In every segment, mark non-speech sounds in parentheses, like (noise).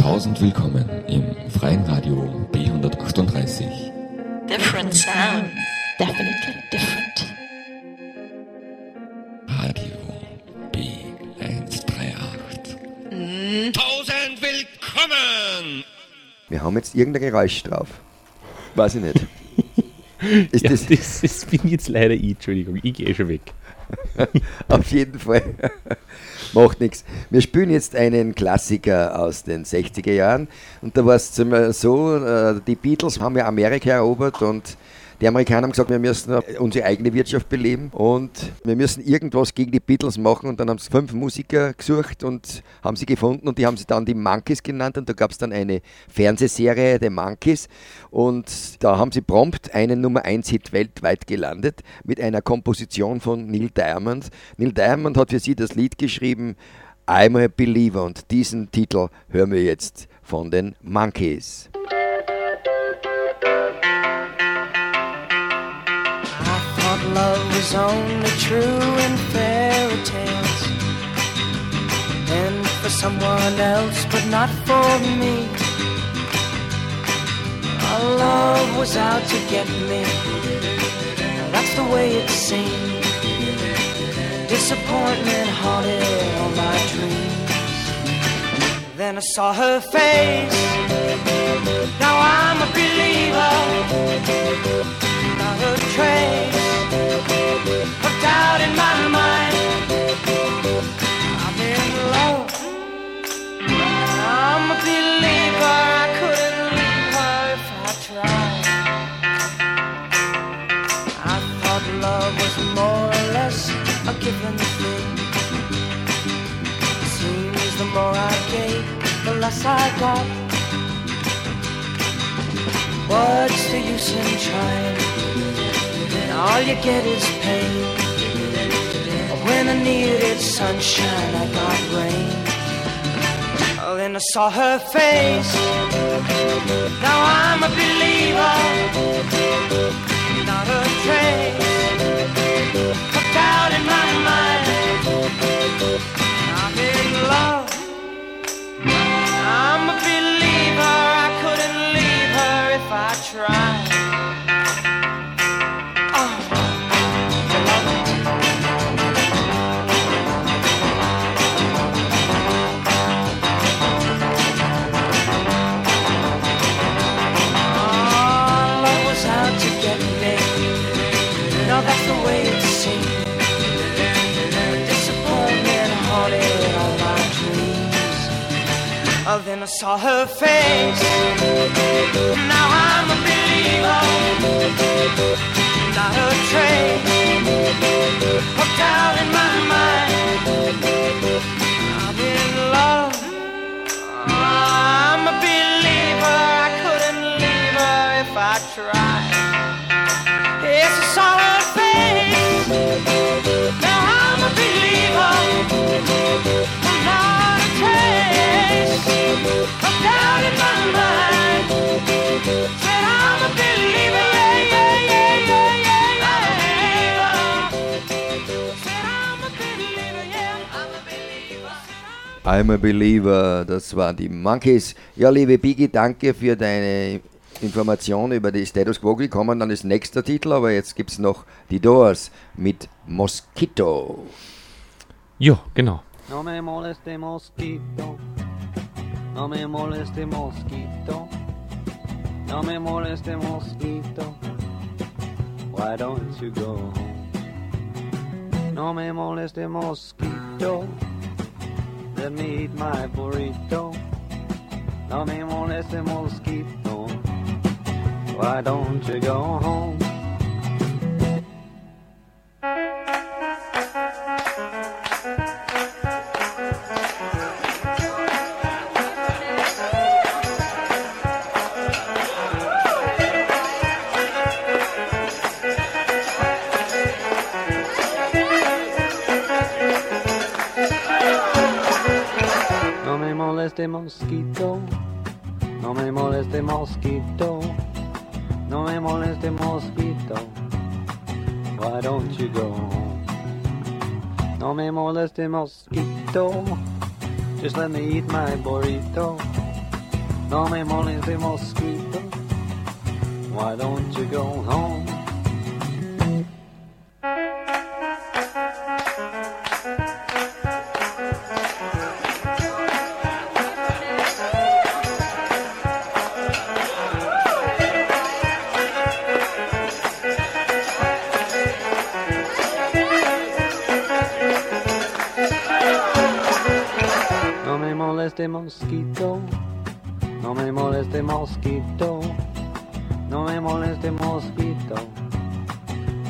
Tausend willkommen im freien Radio B138. Different sound. Definitely different. Radio B138. Tausend willkommen! Wir haben jetzt irgendein Geräusch drauf. Weiß ich nicht. (laughs) Ist Ja, das, das, das bin jetzt leider ich, Entschuldigung, ich gehe schon weg. (laughs) auf jeden Fall. (laughs) Macht nichts. Wir spielen jetzt einen Klassiker aus den 60er Jahren. Und da war es so, äh, die Beatles haben ja Amerika erobert und die Amerikaner haben gesagt, wir müssen unsere eigene Wirtschaft beleben und wir müssen irgendwas gegen die Beatles machen. Und dann haben sie fünf Musiker gesucht und haben sie gefunden und die haben sie dann die Monkeys genannt. Und da gab es dann eine Fernsehserie, The Monkeys. Und da haben sie prompt einen Nummer 1 Hit weltweit gelandet mit einer Komposition von Neil Diamond. Neil Diamond hat für sie das Lied geschrieben, I'm a Believer. Und diesen Titel hören wir jetzt von den Monkeys. Love was only true in fairy tales and for someone else, but not for me. Our love was out to get me. That's the way it seemed. Disappointment haunted all my dreams. Then I saw her face. Now I'm a believer doubt in my mind. I'm in love. I'm a believer. I couldn't leave her if I tried. I thought love was more or less a given thing. Seems the more I gave, the less I got. What's the use in trying? And all you get is pain. When I needed sunshine, I got rain. Oh, then I saw her face. Now I'm a believer, not a trace of doubt in my mind. I'm in love. I'm a believer. I couldn't leave her if I tried. Then I saw her face. Now I'm a believer. Not a trace of doubt in my mind. I'm in love. I'm a believer. I couldn't leave her if I tried. Yes, I saw her face. Now I'm a believer. I'm a Believer, das waren die Monkeys. Ja, liebe Biggie, danke für deine Information über die Status Quo. Wir kommen dann als nächster Titel, aber jetzt gibt es noch die Doors mit Mosquito. Ja, genau. No me moleste mosquito, no me moleste mosquito, no me moleste mosquito. Why don't you go home? No me moleste mosquito, let me eat my burrito. No me moleste mosquito, why don't you go home? Mosquito, no me moleste mosquito, no me moleste mosquito. Why don't you go home? No me moleste mosquito, just let me eat my burrito. No me moleste mosquito. Why don't you go home? Mosquito. No me moleste mosquito.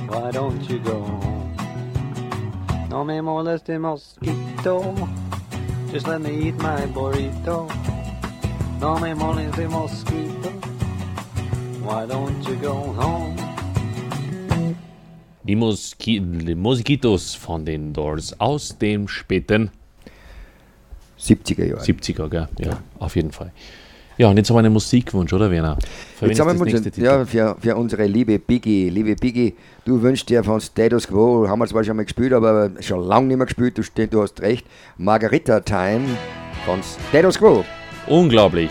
Why don't you go home? No me moleste mosquito. Just let me eat my burrito. No me moleste mosquito. Why don't you go home? Die, Moski die Moskitos von den Doors aus dem späten 70er Jahre. 70er, gell? Ja, auf jeden Fall. Ja, und jetzt haben wir einen Musikwunsch, oder Werner? Für Jetzt haben das wir Titel? ja, für, für unsere liebe Biggie. Liebe Biggie, du wünschst dir von Status Quo, haben wir zwar schon mal gespielt, aber schon lange nicht mehr gespielt, du, du hast recht. Margarita Time von Status Quo. Unglaublich.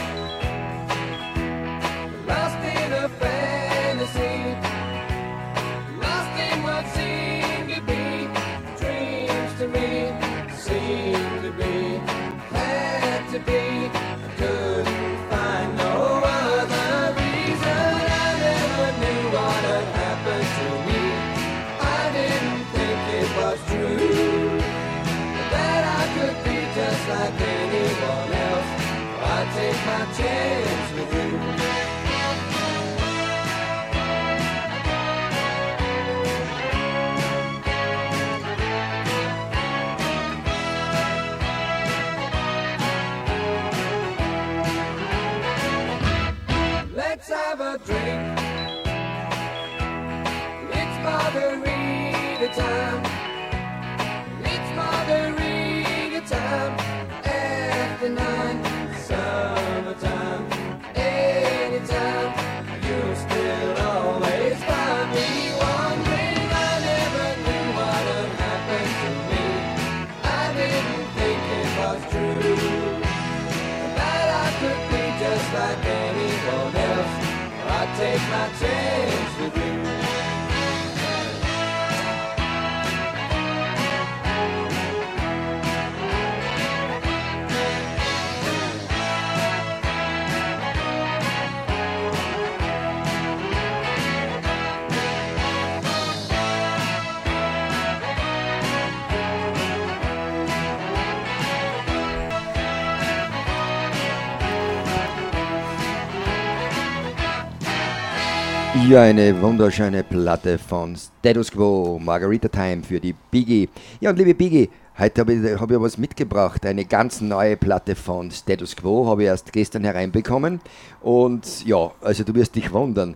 Ja, eine wunderschöne Platte von Status Quo, Margarita Time für die Biggie. Ja, und liebe Biggie, heute habe ich, hab ich was mitgebracht. Eine ganz neue Platte von Status Quo, habe ich erst gestern hereinbekommen. Und ja, also du wirst dich wundern.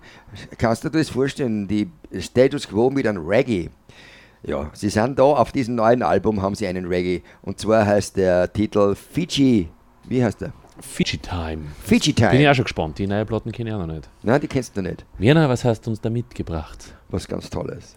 Kannst du dir das vorstellen, die Status Quo mit einem Reggae? Ja, sie sind da, auf diesem neuen Album haben sie einen Reggae. Und zwar heißt der Titel Fiji. Wie heißt der? Fiji Time. Fiji Bin ich Time. auch schon gespannt. Die neue Platten kenne ich auch noch nicht. Nein, die kennst du nicht. Werner, was hast du uns da mitgebracht? Was ganz Tolles.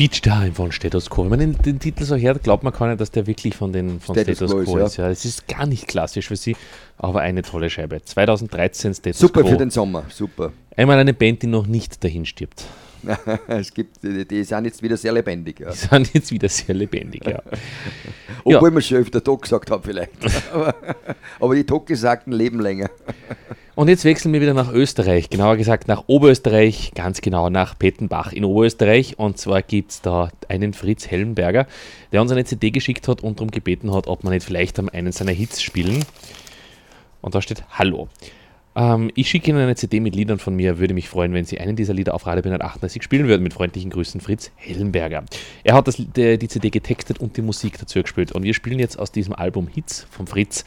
Fiji Time von Status Quo. Wenn man den, den Titel so hört, glaubt man gar nicht, dass der wirklich von, den, von Status Status, Quo ist, ja. Es ist gar nicht klassisch für sie, aber eine tolle Scheibe. 2013 Status Super Quo. für den Sommer, super. Einmal eine Band, die noch nicht dahin stirbt. (laughs) es gibt, die, sind jetzt wieder sehr lebendig. Ja. Die sind jetzt wieder sehr lebendig, ja. (laughs) Obwohl man schon öfter Tod gesagt hat vielleicht. aber, (laughs) aber die Totgesagten leben länger. Und jetzt wechseln wir wieder nach Österreich, genauer gesagt nach Oberösterreich, ganz genau nach Pettenbach in Oberösterreich. Und zwar gibt es da einen Fritz Hellenberger, der uns eine CD geschickt hat und darum gebeten hat, ob wir nicht vielleicht am einen seiner Hits spielen. Und da steht Hallo. Ähm, ich schicke Ihnen eine CD mit Liedern von mir. Würde mich freuen, wenn Sie einen dieser Lieder auf Radio 138 spielen würden. Mit freundlichen Grüßen, Fritz Hellenberger. Er hat das, der, die CD getextet und die Musik dazu gespielt. Und wir spielen jetzt aus diesem Album Hits von Fritz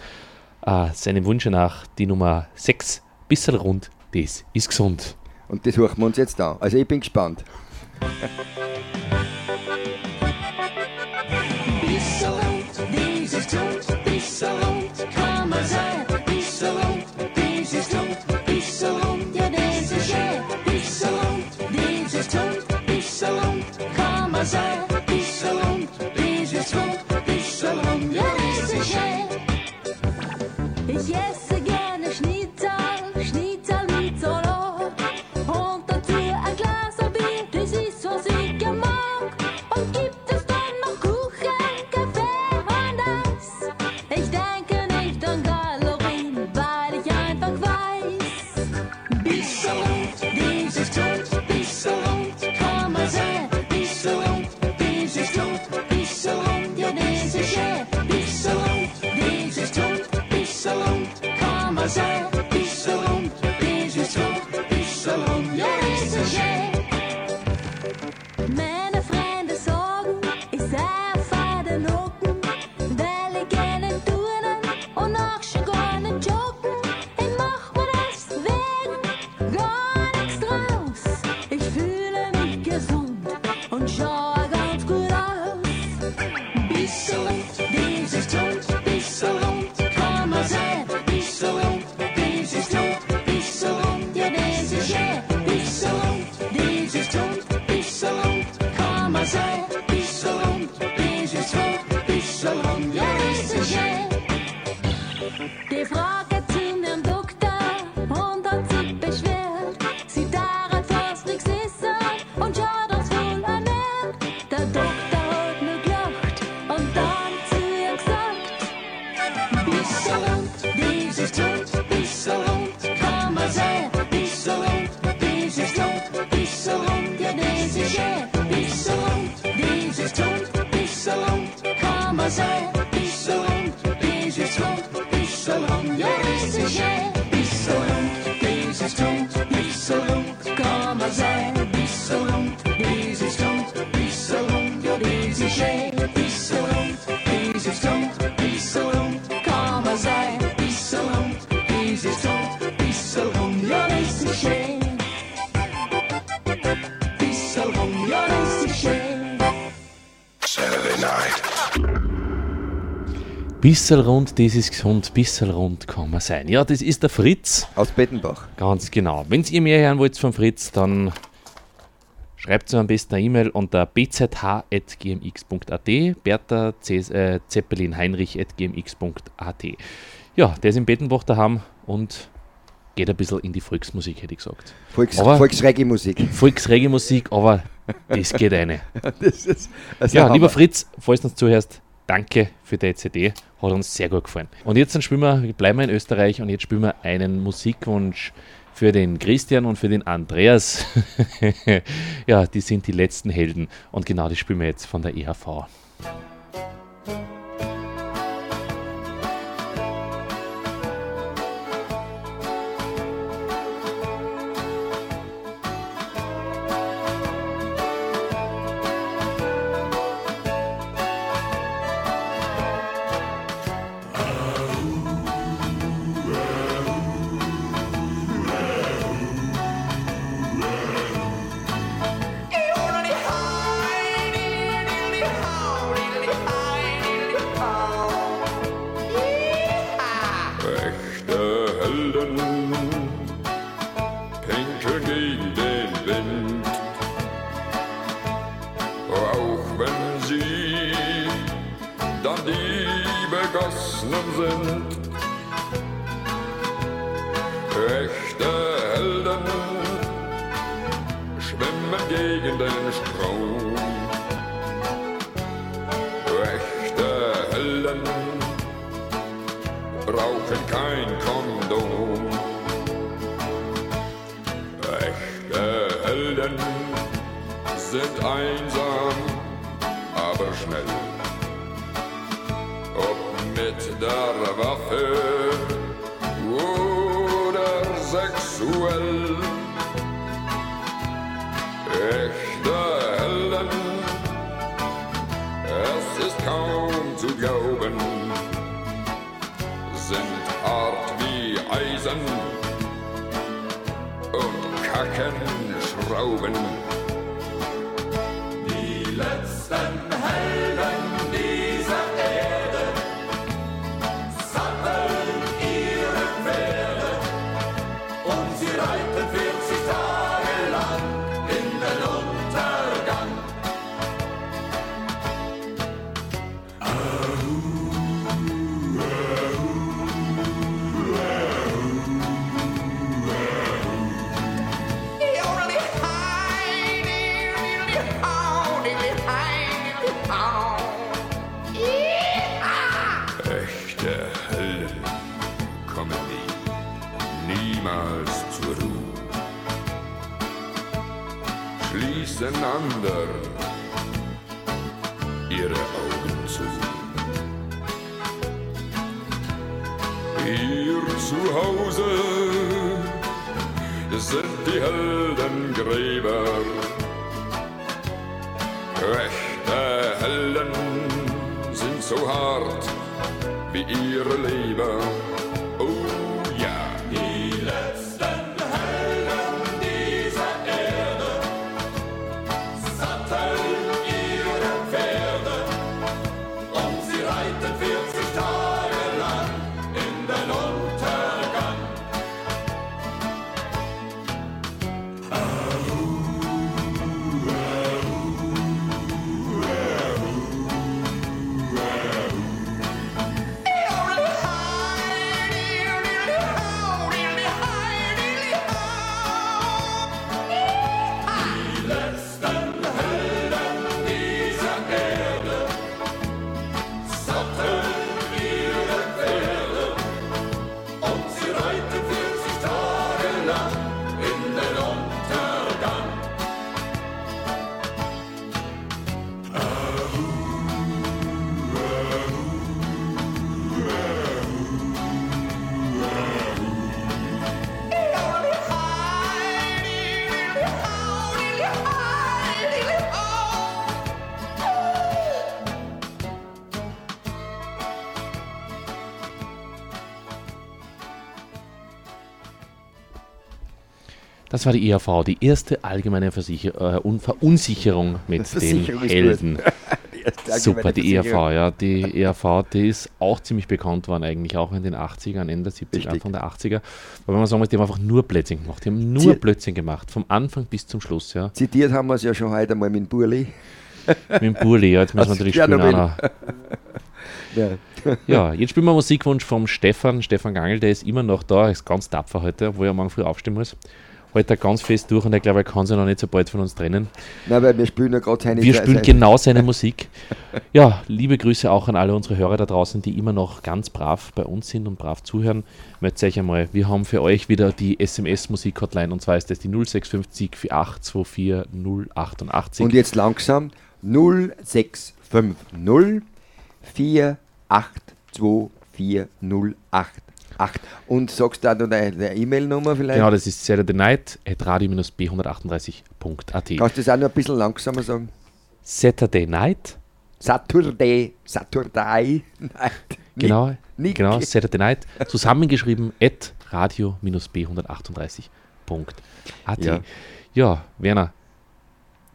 äh, seinem Wunsch nach die Nummer 6. Bissel rund, das ist gesund. Und das hören wir uns jetzt an. Also ich bin gespannt. (laughs) Bissel rund, das ist gesund, bissel rund kann man sein. Ja, das ist der Fritz. Aus Bettenbach. Ganz genau. Wenn ihr mehr hören wollt von Fritz, dann schreibt mir am besten eine E-Mail unter bzh.gmx.at, Bertha C äh, Zeppelin Heinrich.gmx.at. Ja, der ist in Bettenbach daheim und geht ein bisschen in die Volksmusik, hätte ich gesagt. Volks, Volksreggae-Musik. Volksreggae-Musik, aber das geht eine. (laughs) Das ist, also Ja, Hammer. lieber Fritz, falls du uns zuhörst, danke für die CD. Hat uns sehr gut gefallen. Und jetzt dann spielen wir, bleiben wir in Österreich und jetzt spielen wir einen Musikwunsch für den Christian und für den Andreas. (laughs) ja, die sind die letzten Helden. Und genau die spielen wir jetzt von der E EHV. Mit der Waffe oder sexuell. Echte Helden, es ist kaum zu glauben sind hart wie Eisen und kacken Schrauben. So hart wie ihre Leber. Das war die ERV, die erste allgemeine Versicher äh, Un Verunsicherung mit den Helden. (laughs) Die Super, die ERV, Versicherung. ja. Die ERV, die ist auch ziemlich bekannt worden eigentlich, auch in den 80ern, Ende der 70er, Richtig. Anfang der 80er. Aber wenn man sagen muss, die haben einfach nur Blödsinn gemacht. Die haben nur Sie- Blödsinn gemacht, vom Anfang bis zum Schluss, ja. Zitiert haben wir es ja schon heute einmal mit Burli. Mit dem Burli, ja, jetzt müssen wir natürlich spielen. Anna. (laughs) Ja. Ja, jetzt spielen wir Musikwunsch vom Stefan, Stefan Gangel, der ist immer noch da, ist ganz tapfer heute, obwohl er morgen früh aufstehen muss. Heute er ganz fest durch und ich glaube, er kann sich noch nicht so bald von uns trennen. Nein, weil wir spielen ja gerade seine Wir spielen genau seine (laughs) Musik. Ja, liebe Grüße auch an alle unsere Hörer da draußen, die immer noch ganz brav bei uns sind und brav zuhören. Meldet euch einmal, wir haben für euch wieder die SMS-Musik-Hotline und zwar ist das die 0650 4824 088. Und jetzt langsam 0650 4824088. Und sagst du auch noch deine E-Mail-Nummer vielleicht? genau, das ist Saturday Night at radio-b138.at. Kannst du das auch noch ein bisschen langsamer sagen? Saturday Night, Saturday, Saturday Night. genau, Nick. genau, Saturday Night, zusammengeschrieben at radio-b138.at. Ja. ja, Werner,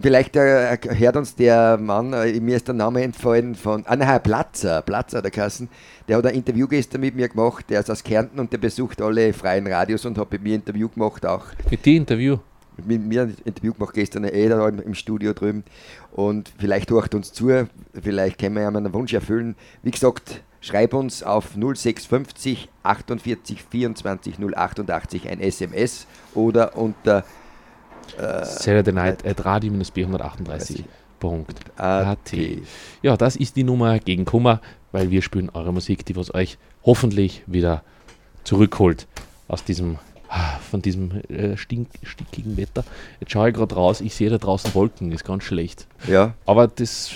Vielleicht äh, hört uns der Mann, äh, mir ist der Name entfallen von, ah nein, Platzer, Platzer der Kassen, der hat ein Interview gestern mit mir gemacht, der ist aus Kärnten und der besucht alle freien Radios und hat mit mir ein Interview gemacht auch. mit dir Interview. Mit mir ein Interview gemacht gestern eh da im, im Studio drüben und vielleicht hört uns zu, vielleicht können wir ja mal einen Wunsch erfüllen. Wie gesagt, schreib uns auf 0650 48 24 088 ein SMS oder unter Saturday Night at radio-b138.at. AT. Ja, das ist die Nummer gegen Kummer, weil wir spielen eure Musik, die was euch hoffentlich wieder zurückholt aus diesem ah, von diesem äh, stink, stickigen Wetter. Jetzt schaue ich gerade raus, ich sehe da draußen Wolken, ist ganz schlecht. Ja, Aber das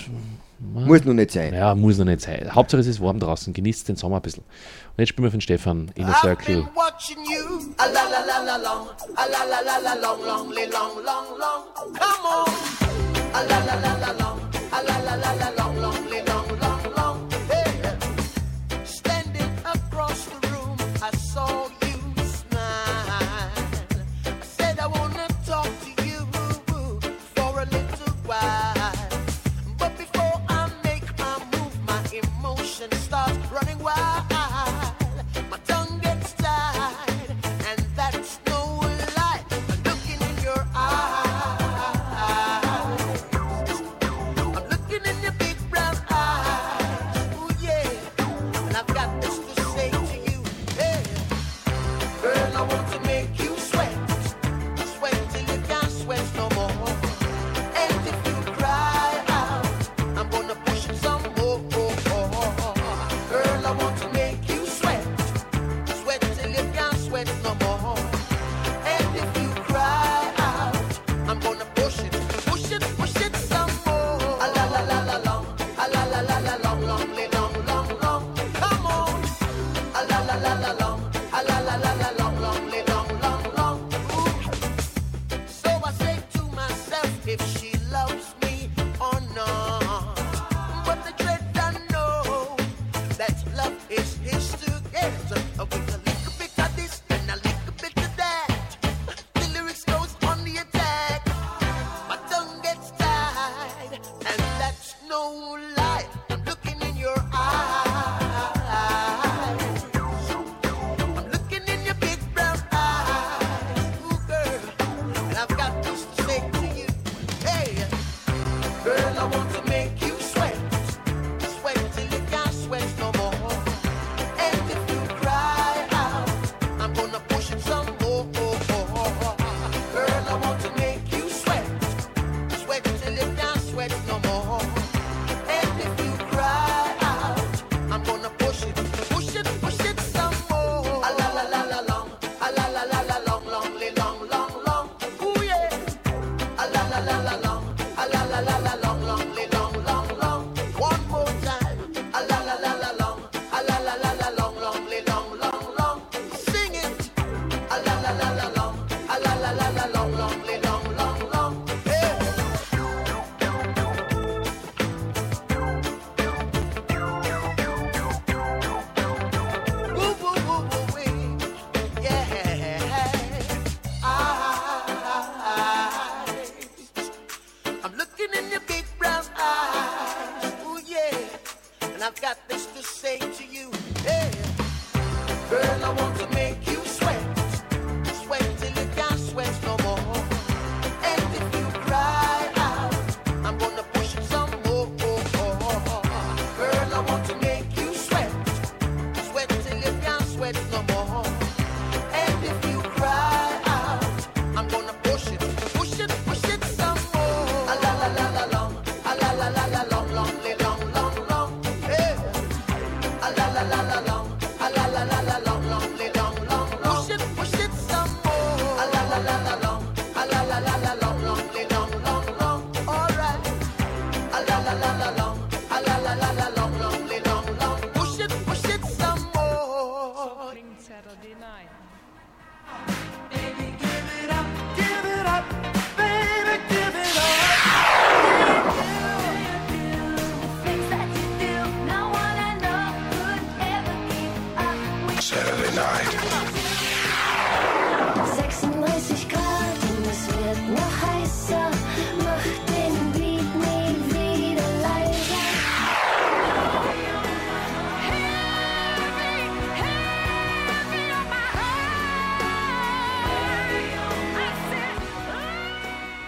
muss noch nicht sein. ja, muss noch nicht sein. Hauptsache es ist warm draußen, genießt den Sommer ein bisschen. Und jetzt spielen wir von Stefan in a Circle. watching you.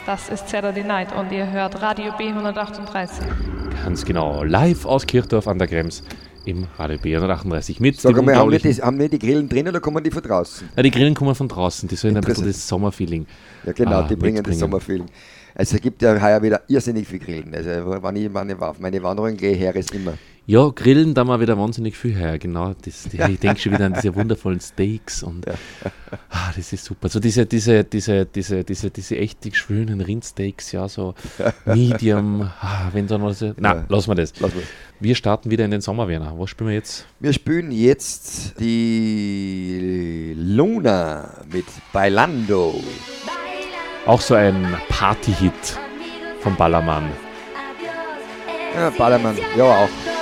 Das ist Saturday Night und ihr hört Radio B138. Ganz genau. Live aus Kirchdorf an der Krems im Radio B138 mit Sag einmal, haben wir, die, haben wir die Grillen drin oder kommen die von draußen? Ja, die Grillen kommen von draußen, die sollen ein bisschen das Sommerfeeling. Ja, genau, ah, die bringen das. Sommerfeeling. Also es gibt ja heuer wieder irrsinnig viel Grillen. Also wenn ich meine, auf meine Wanderung gehe, her ist immer. Ja, Grillen, da mal wieder wahnsinnig viel her, genau. Das, (laughs) ich denke schon wieder an diese wundervollen Steaks und ah, das ist super. So diese, diese, diese, diese, diese, diese echt schönen Rindsteaks, ja, so (laughs) Medium, ah, wenn dann was. Na, Ja. lassen wir das. Lassen wir. Starten wieder in den Sommer, Werner. Was spielen wir jetzt? Wir spielen jetzt die Luna mit Bailando. Auch so ein Party-Hit vom Ballermann. Ja, Ballermann, ja auch.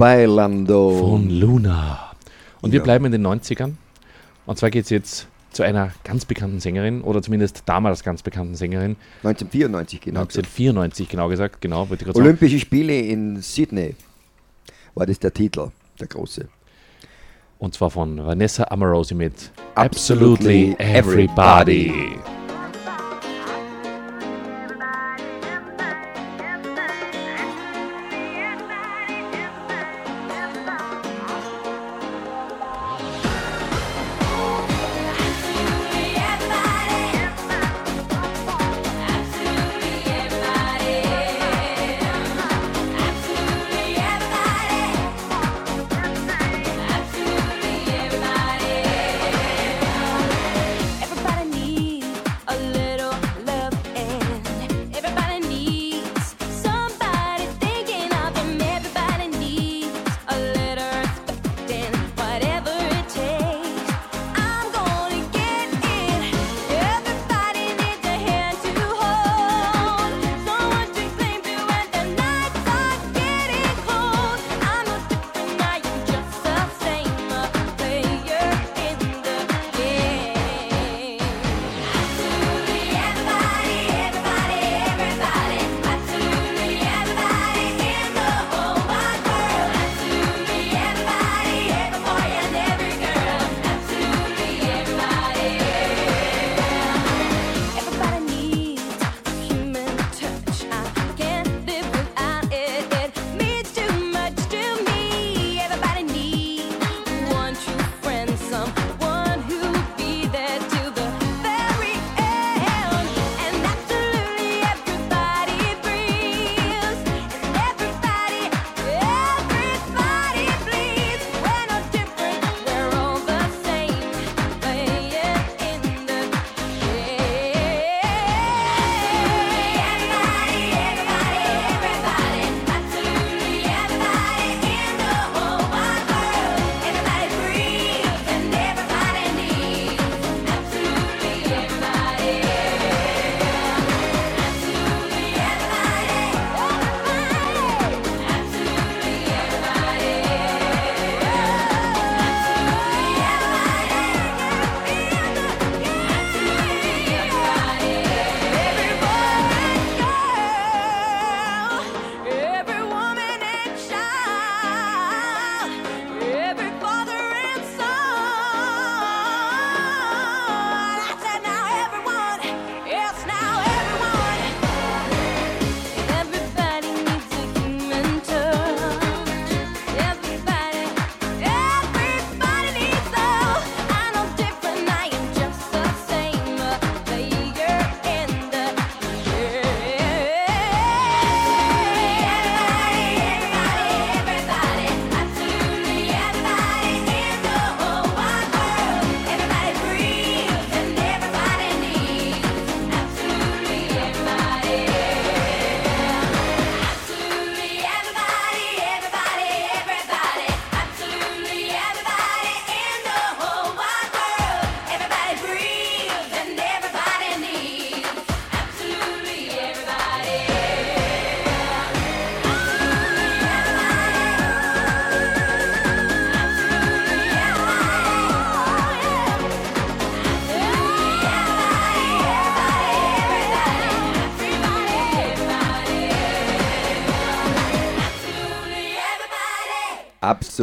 Bailando. Von Luna. Und wir Ja. bleiben in den 90ern. Und zwar geht es jetzt zu einer ganz bekannten Sängerin, oder zumindest damals ganz bekannten Sängerin. 1994 genau. 1994 genau gesagt, genau, gerade sagen. Olympische Spiele in Sydney war das der Titel, der große. Und zwar von Vanessa Amorosi mit Absolutely Absolutely Everybody. Everybody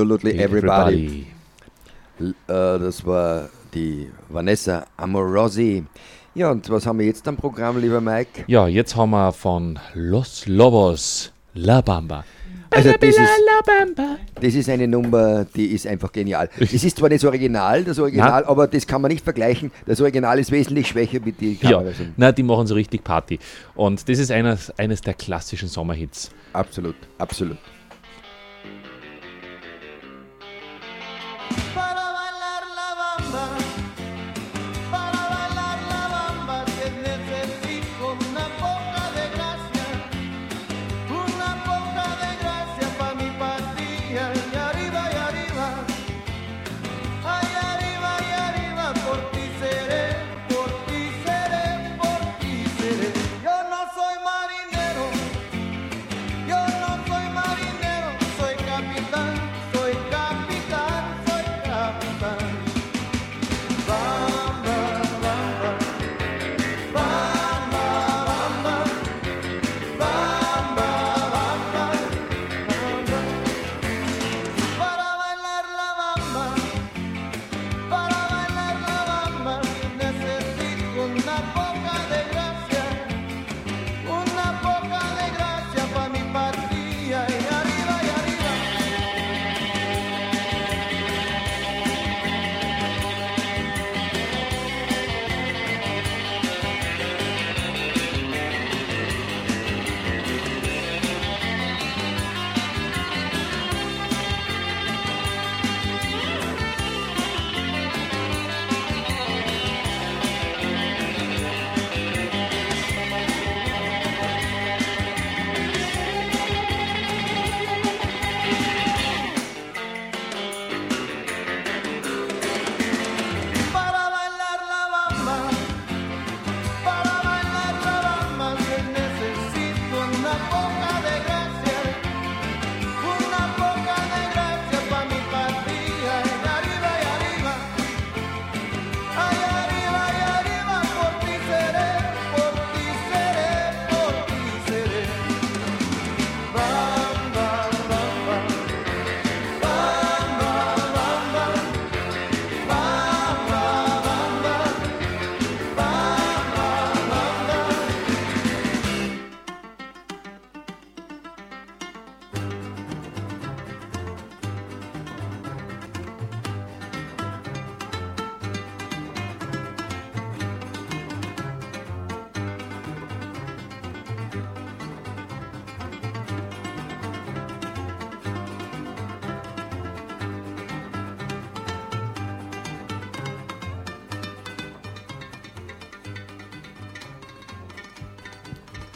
Absolutely everybody. L- Äh, das war die Vanessa Amorosi. Ja, und was haben wir jetzt am Programm, lieber Mike? Ja, jetzt haben wir von Los Lobos La Bamba. Also das ist, das ist eine Nummer, die ist einfach genial. Es ist zwar nicht das Original, das Original, aber das kann man nicht vergleichen. Das Original ist wesentlich schwächer wie die Ja, Kamera. na, die machen so richtig Party. Und das ist eines, eines der klassischen Sommerhits. Absolut, absolut. Bye.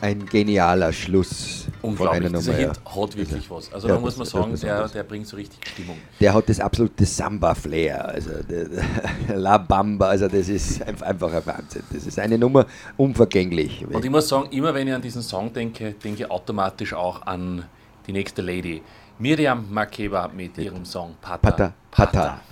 Ein genialer Schluss von einer Unglaublich, dieser Nummer. Hit ja. hat wirklich was. Also Ja, da muss man sagen, der, der bringt so richtig Stimmung. Der hat das absolute Samba-Flair, also der, der La Bamba, also das ist einf- einfach ein Wahnsinn. Das ist eine Nummer unvergänglich. Und ich muss sagen, immer wenn ich an diesen Song denke, denke ich automatisch auch an die nächste Lady. Miriam Makeba mit ihrem Song Pata. Pata, Pata. Sakutuka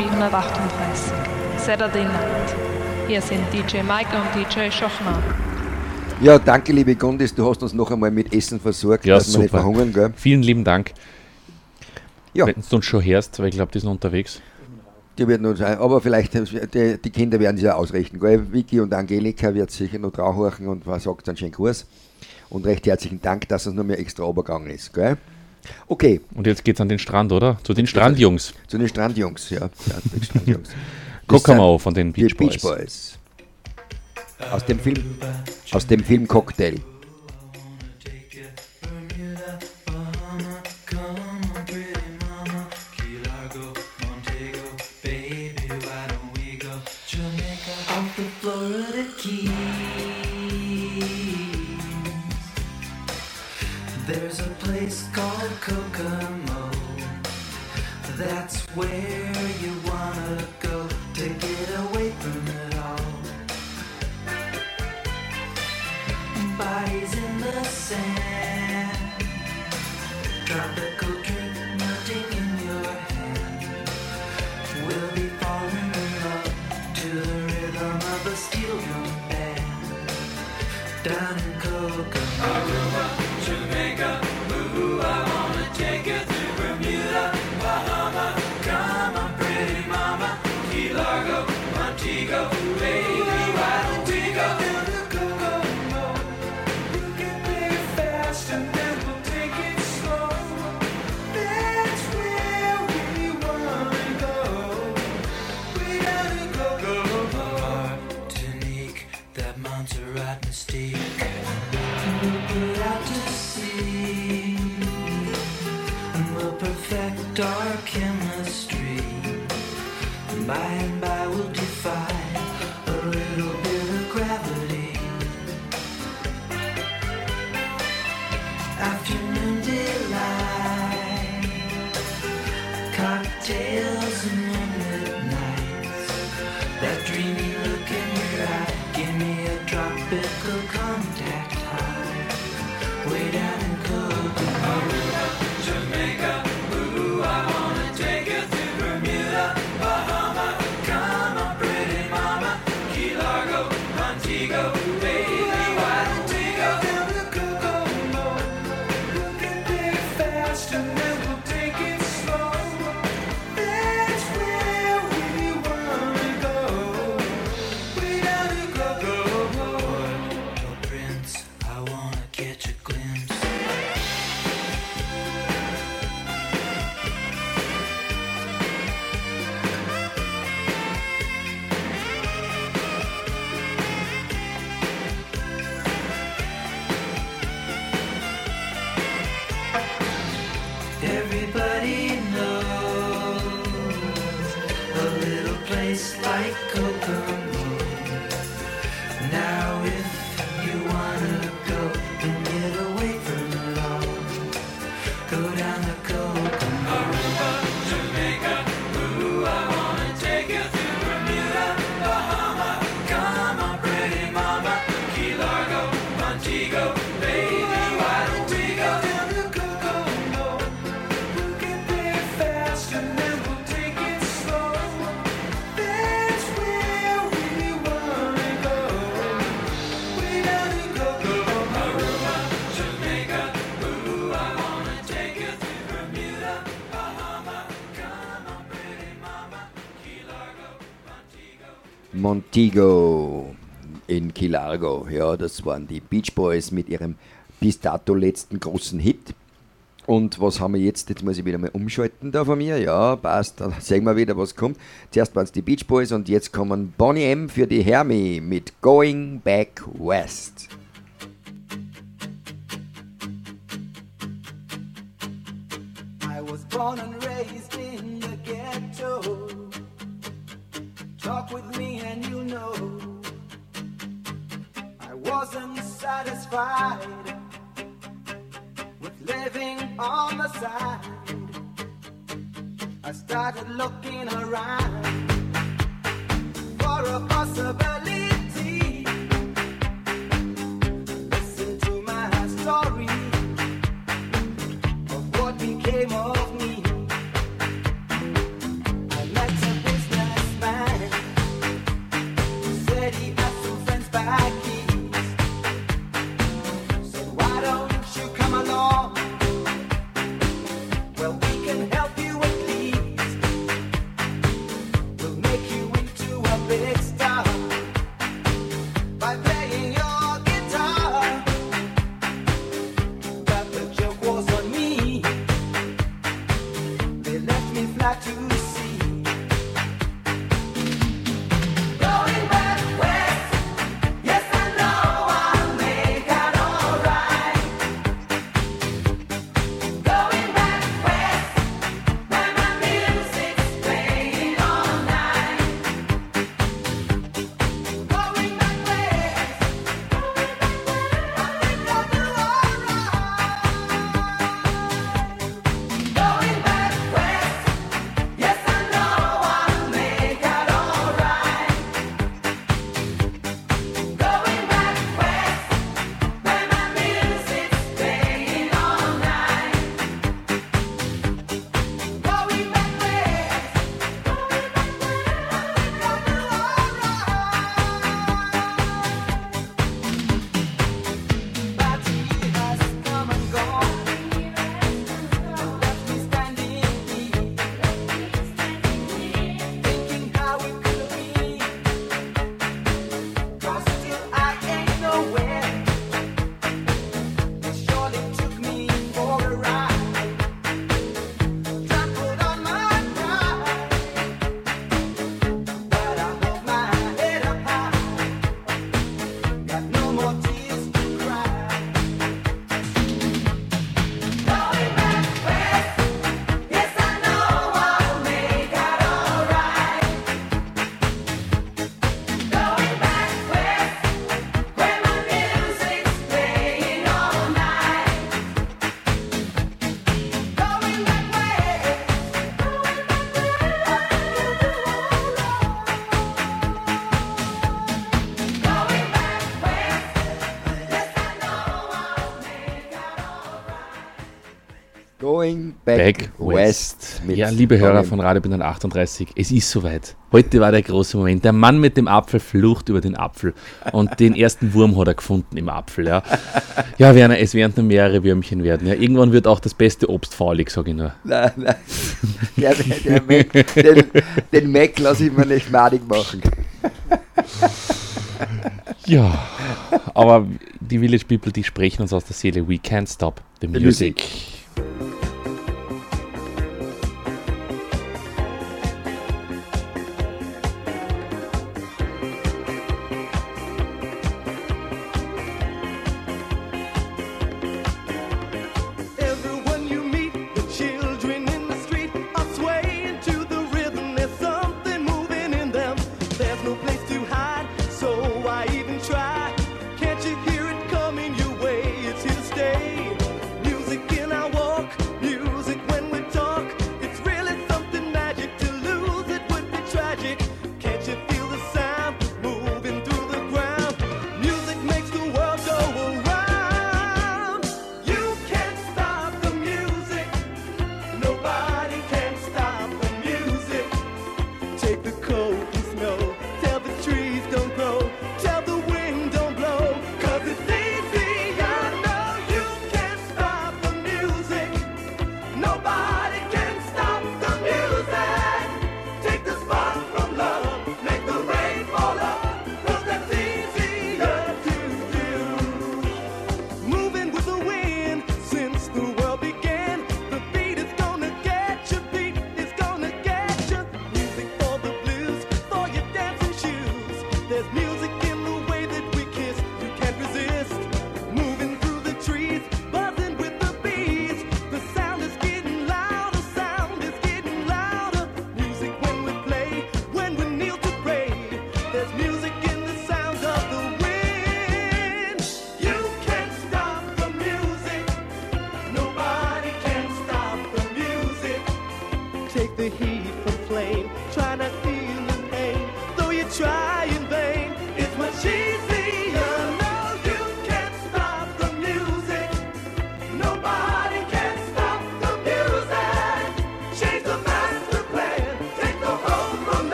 438, Saturday Night. Hier sind DJ Mike und DJ Schochner. Ja, danke, liebe Gundis, du hast uns noch einmal mit Essen versorgt, ja, dass super. wir nicht verhungern. Gell? Vielen lieben Dank. Ja. Wenn du uns schon hörst, weil ich glaube, die sind unterwegs. Die werden uns, aber vielleicht, äh, die, die Kinder werden sich ja ausrichten. Gell? Vicky und Angelika wird sicher noch draufhorchen und was sagt dann schönen Kurs. Und recht herzlichen Dank, dass es nur mehr extra übergegangen ist. Gell? Okay. Und jetzt geht's an den Strand, oder? Zu den Strandjungs. Zu den Strandjungs, ja. ja Strandjungs. (laughs) Kokomo von den Beach die Beach Boys. Boys. Aus dem Film, aus dem Film Cocktail. bit. Montego in Kilargo. Ja, das waren die Beach Boys mit ihrem bis dato letzten großen Hit. Und was haben wir jetzt? Jetzt muss ich wieder mal umschalten da von mir. Ja, passt. Dann sehen wir wieder, was kommt. Zuerst waren es die Beach Boys und jetzt kommen Bonnie M für die Hermi mit Going Back West. I was born and Talk with me and you know I wasn't satisfied with living on the side. I started looking around for a possibility. Listen to my story of what became of me. Back, Back West. West ja, liebe Hörer von Radio Binnen 38, es ist soweit. Heute war der große Moment. Der Mann mit dem Apfel flucht über den Apfel. Und den ersten Wurm hat er gefunden im Apfel. Ja, ja Werner, es werden nur mehrere Würmchen werden. Ja, irgendwann wird auch das beste Obst faulig, sage ich nur. Nein, nein. Der, der, Mac, den, den Mac lasse ich mir nicht madig machen. Ja, aber die Village People, die sprechen uns aus der Seele. We can't stop the music. The music.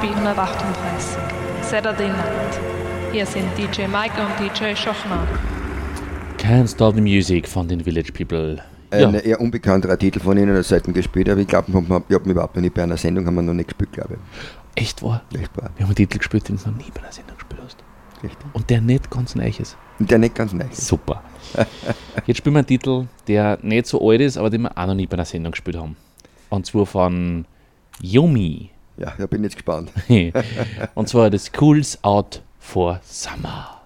438, Saturday Night. Hier sind DJ Mike und DJ Schochner. Can't Stop the Music von den Village People. Ein ja. eher unbekannterer Titel von Ihnen, das selten gespielt, aber ich glaube, wir haben überhaupt noch nicht bei einer Sendung haben wir noch nicht gespielt, glaube ich. Echt wahr? Echt wahr. Wir haben einen Titel gespielt, den du noch nie bei einer Sendung gespielt hast. Richtig. Und der nicht ganz neu ist. Und der nicht ganz neu ist. Super. (laughs) Jetzt spielen wir einen Titel, der nicht so alt ist, aber den wir auch noch nie bei einer Sendung gespielt haben. Und zwar von Yumi. Ja, ich bin jetzt gespannt. (laughs) und zwar das Cools Out for Summer.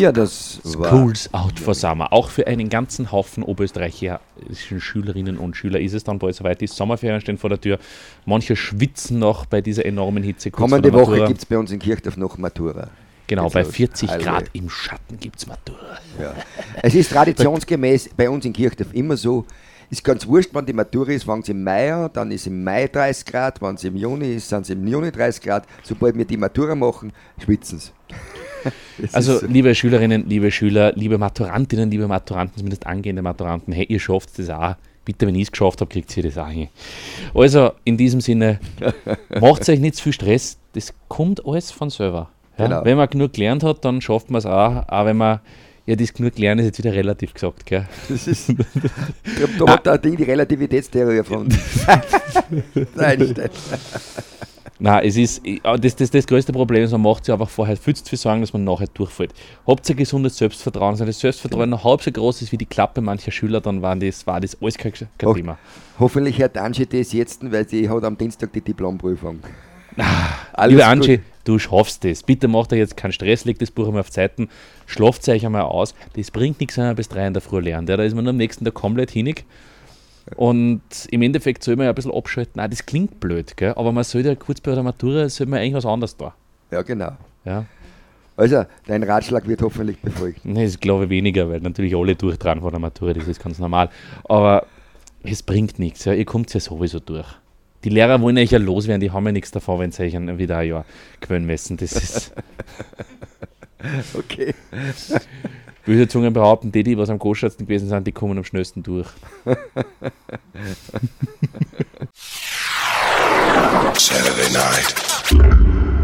Ja, das war. Schools out for summer. Auch für einen ganzen Haufen oberösterreichischen Schülerinnen und Schüler ist es dann bald soweit. Die Sommerferien stehen vor der Tür. Manche schwitzen noch bei dieser enormen Hitze. Kommende Woche gibt es bei uns in Kirchdorf noch Matura. Genau, Geht's bei los. 40 Hallo. Grad im Schatten gibt es Matura. Ja. Es ist traditionsgemäß bei uns in Kirchdorf immer so, ist ganz wurscht, wann die Matura ist, wenn es im Mai an, dann ist im Mai 30 Grad, wenn es im Juni ist, sind es im Juni 30 Grad. Sobald wir die Matura machen, schwitzen sie. Also, liebe Schülerinnen, liebe Schüler, liebe Maturantinnen, liebe Maturanten, zumindest angehende Maturanten, hey, ihr schafft das auch. Bitte, wenn ich es geschafft habe, kriegt ihr das auch hin. Also, in diesem Sinne, (laughs) macht euch nicht zu viel Stress, das kommt alles von selber. Ja? Genau. Wenn man genug gelernt hat, dann schafft man es auch, auch wenn man, ja, das genug lernen ist jetzt wieder relativ gesagt, gell? Das ist, (laughs) da, da hat da Ding die Relativitätstheorie erfunden. Einstein. (laughs) Nein, es ist, ah, das, das, das größte Problem ist, man macht sich einfach vorher viel zu viel Sorgen, dass man nachher durchfällt. Habt ihr gesundes Selbstvertrauen, wenn das Selbstvertrauen noch halb so groß ist wie die Klappe mancher Schüler, dann war das, war das alles kein, kein Ho Thema. hoffentlich hört Angie das jetzt, weil sie hat am Dienstag die Diplomprüfung. (laughs) Alles Liebe gut. Angie, du schaffst das. Bitte macht euch jetzt keinen Stress, legt das Buch einmal auf Zeiten, schlaft euch einmal aus. Das bringt nichts, wenn man bis drei in der Früh lernt. Ja, da ist man am nächsten Tag komplett hinig. Und im Endeffekt soll man ja ein bisschen abschalten. Nein, das klingt blöd, gell? aber man soll ja kurz bei der Matura, soll man irgendwas anderes da. Ja, genau. Ja. Also, dein Ratschlag wird hoffentlich befolgt. Nee, das glaube ich weniger, weil natürlich alle durchdran von der Matura, das ist ganz normal. Aber es bringt nichts, ja. ihr kommt ja sowieso durch. Die Lehrer wollen euch ja loswerden, die haben ja nichts davon, wenn sie euch wieder ein Jahr gewöhnen müssen. Das ist. (laughs) Okay. Böse Zungen behaupten, die, die was am koschersten gewesen sind, die kommen am schnellsten durch. (laughs) Saturday night.